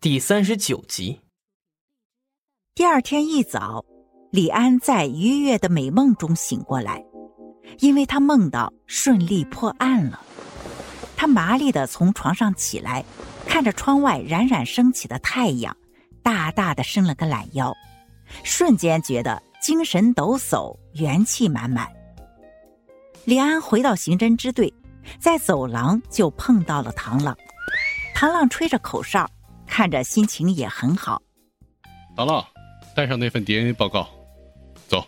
第三十九集。第二天一早，李安在愉悦的美梦中醒过来，因为他梦到顺利破案了。他麻利的从床上起来，看着窗外冉冉升起的太阳，大大的伸了个懒腰，瞬间觉得精神抖擞，元气满满。李安回到刑侦支队，在走廊就碰到了唐浪，唐浪吹着口哨。看着心情也很好。唐浪，带上那份 DNA 报告，走。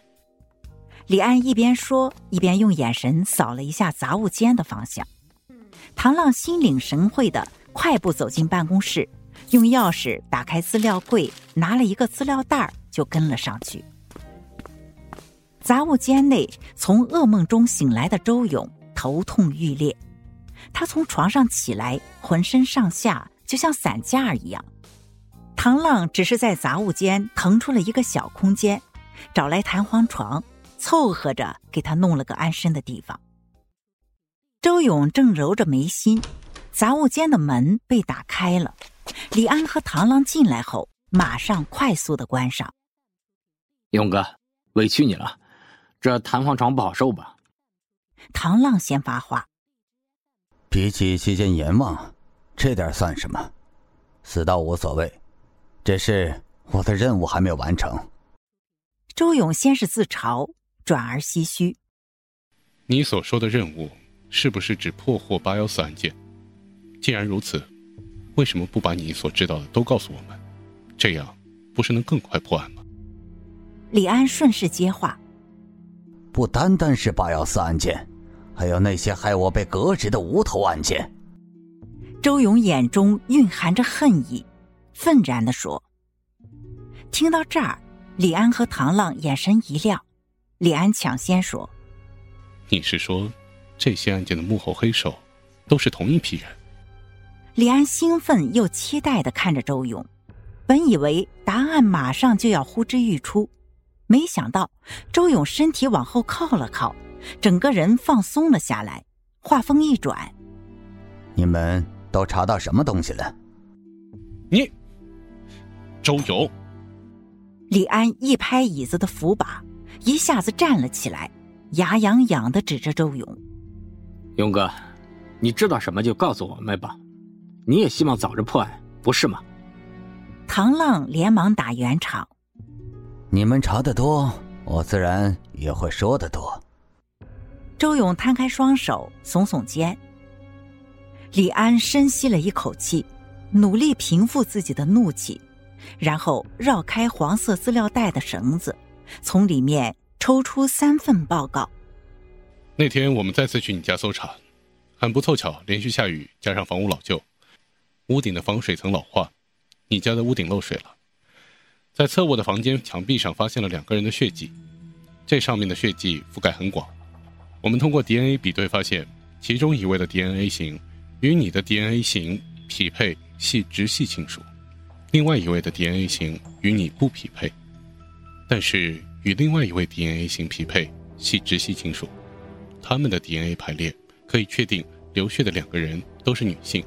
李安一边说，一边用眼神扫了一下杂物间的方向。唐浪心领神会的快步走进办公室，用钥匙打开资料柜，拿了一个资料袋就跟了上去。杂物间内，从噩梦中醒来的周勇头痛欲裂，他从床上起来，浑身上下。就像散架一样，唐浪只是在杂物间腾出了一个小空间，找来弹簧床，凑合着给他弄了个安身的地方。周勇正揉着眉心，杂物间的门被打开了，李安和唐浪进来后，马上快速的关上。勇哥，委屈你了，这弹簧床不好受吧？唐浪先发话，比起期间阎王。这点算什么？死倒无所谓，只是我的任务还没有完成。周勇先是自嘲，转而唏嘘：“你所说的任务，是不是指破获八幺四案件？既然如此，为什么不把你所知道的都告诉我们？这样不是能更快破案吗？”李安顺势接话：“不单单是八幺四案件，还有那些害我被革职的无头案件。”周勇眼中蕴含着恨意，愤然的说：“听到这儿，李安和唐浪眼神一亮。李安抢先说：‘你是说，这些案件的幕后黑手，都是同一批人？’”李安兴奋又期待的看着周勇，本以为答案马上就要呼之欲出，没想到周勇身体往后靠了靠，整个人放松了下来，话锋一转：“你们。”都查到什么东西了？你，周勇。李安一拍椅子的扶把，一下子站了起来，牙痒痒的指着周勇：“勇哥，你知道什么就告诉我们吧，你也希望早日破案，不是吗？”唐浪连忙打圆场：“你们查的多，我自然也会说的多。”周勇摊开双手，耸耸肩。李安深吸了一口气，努力平复自己的怒气，然后绕开黄色资料袋的绳子，从里面抽出三份报告。那天我们再次去你家搜查，很不凑巧，连续下雨加上房屋老旧，屋顶的防水层老化，你家的屋顶漏水了。在侧卧的房间墙壁上发现了两个人的血迹，这上面的血迹覆盖很广。我们通过 DNA 比对发现，其中一位的 DNA 型。与你的 DNA 型匹配，系直系亲属；另外一位的 DNA 型与你不匹配，但是与另外一位 DNA 型匹配，系直系亲属。他们的 DNA 排列可以确定流血的两个人都是女性，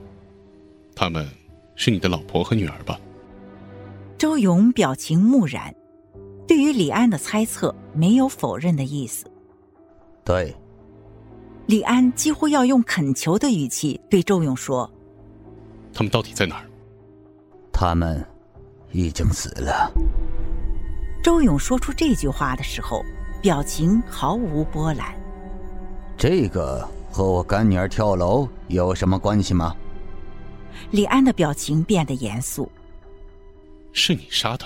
他们是你的老婆和女儿吧？周勇表情木然，对于李安的猜测没有否认的意思。对。李安几乎要用恳求的语气对周勇说：“他们到底在哪儿？”他们已经死了。周勇说出这句话的时候，表情毫无波澜。这个和我干女儿跳楼有什么关系吗？李安的表情变得严肃。是你杀的？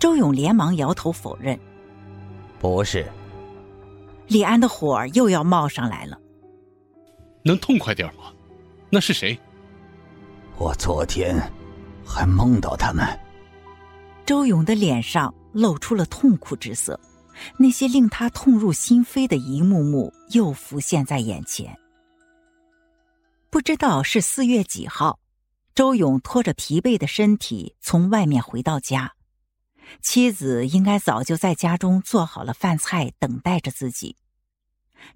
周勇连忙摇头否认。不是。李安的火又要冒上来了。能痛快点吗？那是谁？我昨天还梦到他们。周勇的脸上露出了痛苦之色，那些令他痛入心扉的一幕幕又浮现在眼前。不知道是四月几号，周勇拖着疲惫的身体从外面回到家。妻子应该早就在家中做好了饭菜，等待着自己。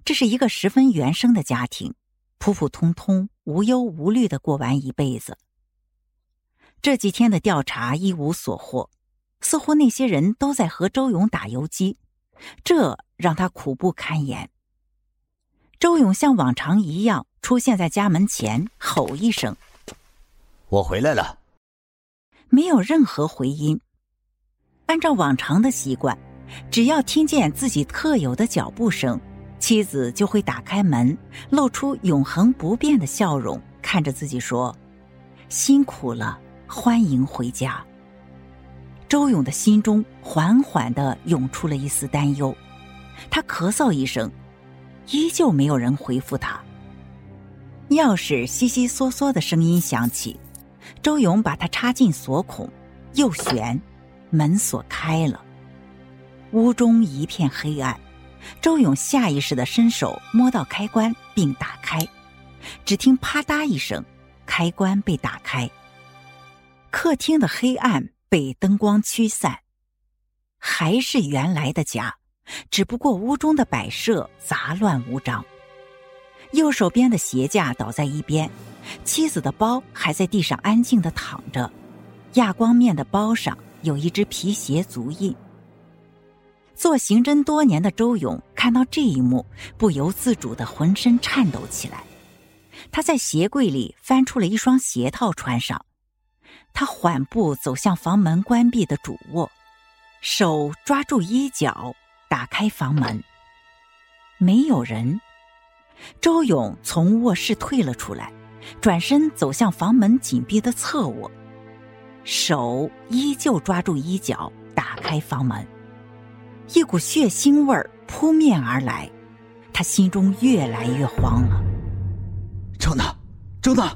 这是一个十分原生的家庭，普普通通、无忧无虑的过完一辈子。这几天的调查一无所获，似乎那些人都在和周勇打游击，这让他苦不堪言。周勇像往常一样出现在家门前，吼一声：“我回来了。”没有任何回音。按照往常的习惯，只要听见自己特有的脚步声，妻子就会打开门，露出永恒不变的笑容，看着自己说：“辛苦了，欢迎回家。”周勇的心中缓缓的涌出了一丝担忧，他咳嗽一声，依旧没有人回复他。钥匙悉悉嗦嗦的声音响起，周勇把它插进锁孔，又旋。门锁开了，屋中一片黑暗。周勇下意识的伸手摸到开关并打开，只听啪嗒一声，开关被打开。客厅的黑暗被灯光驱散，还是原来的家，只不过屋中的摆设杂乱无章。右手边的鞋架倒在一边，妻子的包还在地上安静的躺着，亚光面的包上。有一只皮鞋足印。做刑侦多年的周勇看到这一幕，不由自主的浑身颤抖起来。他在鞋柜里翻出了一双鞋套穿上，他缓步走向房门关闭的主卧，手抓住衣角，打开房门。没有人。周勇从卧室退了出来，转身走向房门紧闭的侧卧。手依旧抓住衣角，打开房门。一股血腥味儿扑面而来，他心中越来越慌了。周娜，周娜。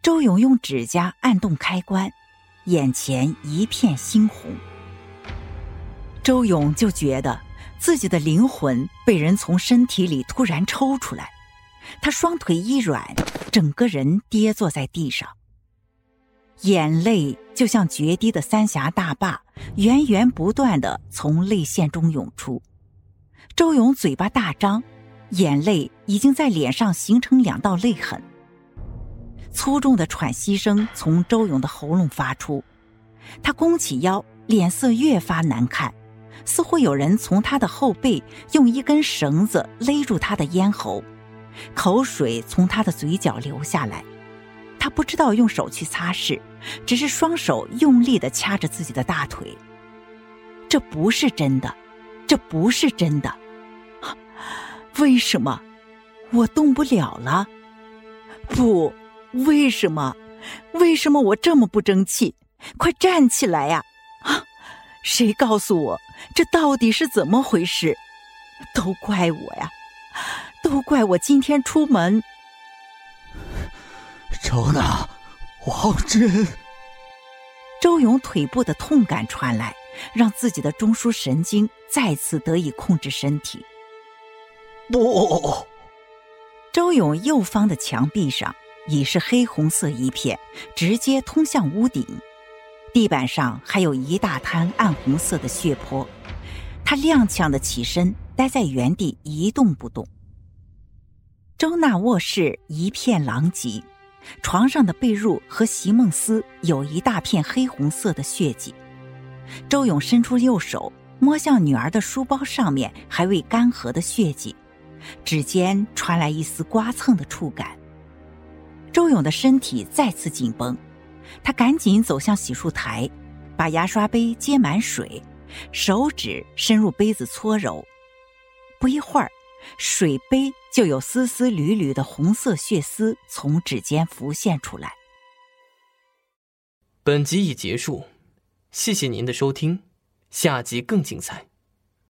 周勇用指甲按动开关，眼前一片猩红。周勇就觉得自己的灵魂被人从身体里突然抽出来，他双腿一软，整个人跌坐在地上。眼泪就像决堤的三峡大坝，源源不断的从泪腺中涌出。周勇嘴巴大张，眼泪已经在脸上形成两道泪痕。粗重的喘息声从周勇的喉咙发出，他弓起腰，脸色越发难看，似乎有人从他的后背用一根绳子勒住他的咽喉，口水从他的嘴角流下来。他不知道用手去擦拭，只是双手用力的掐着自己的大腿。这不是真的，这不是真的。为什么我动不了了？不，为什么？为什么我这么不争气？快站起来呀！啊，谁告诉我这到底是怎么回事？都怪我呀，都怪我今天出门。周娜，王真。周勇腿部的痛感传来，让自己的中枢神经再次得以控制身体。不，周勇右方的墙壁上已是黑红色一片，直接通向屋顶。地板上还有一大滩暗红色的血泊。他踉跄的起身，待在原地一动不动。周娜卧室一片狼藉。床上的被褥和席梦思有一大片黑红色的血迹。周勇伸出右手摸向女儿的书包，上面还未干涸的血迹，指尖传来一丝刮蹭的触感。周勇的身体再次紧绷，他赶紧走向洗漱台，把牙刷杯接满水，手指伸入杯子搓揉。不一会儿。水杯就有丝丝缕缕的红色血丝从指尖浮现出来。本集已结束，谢谢您的收听，下集更精彩。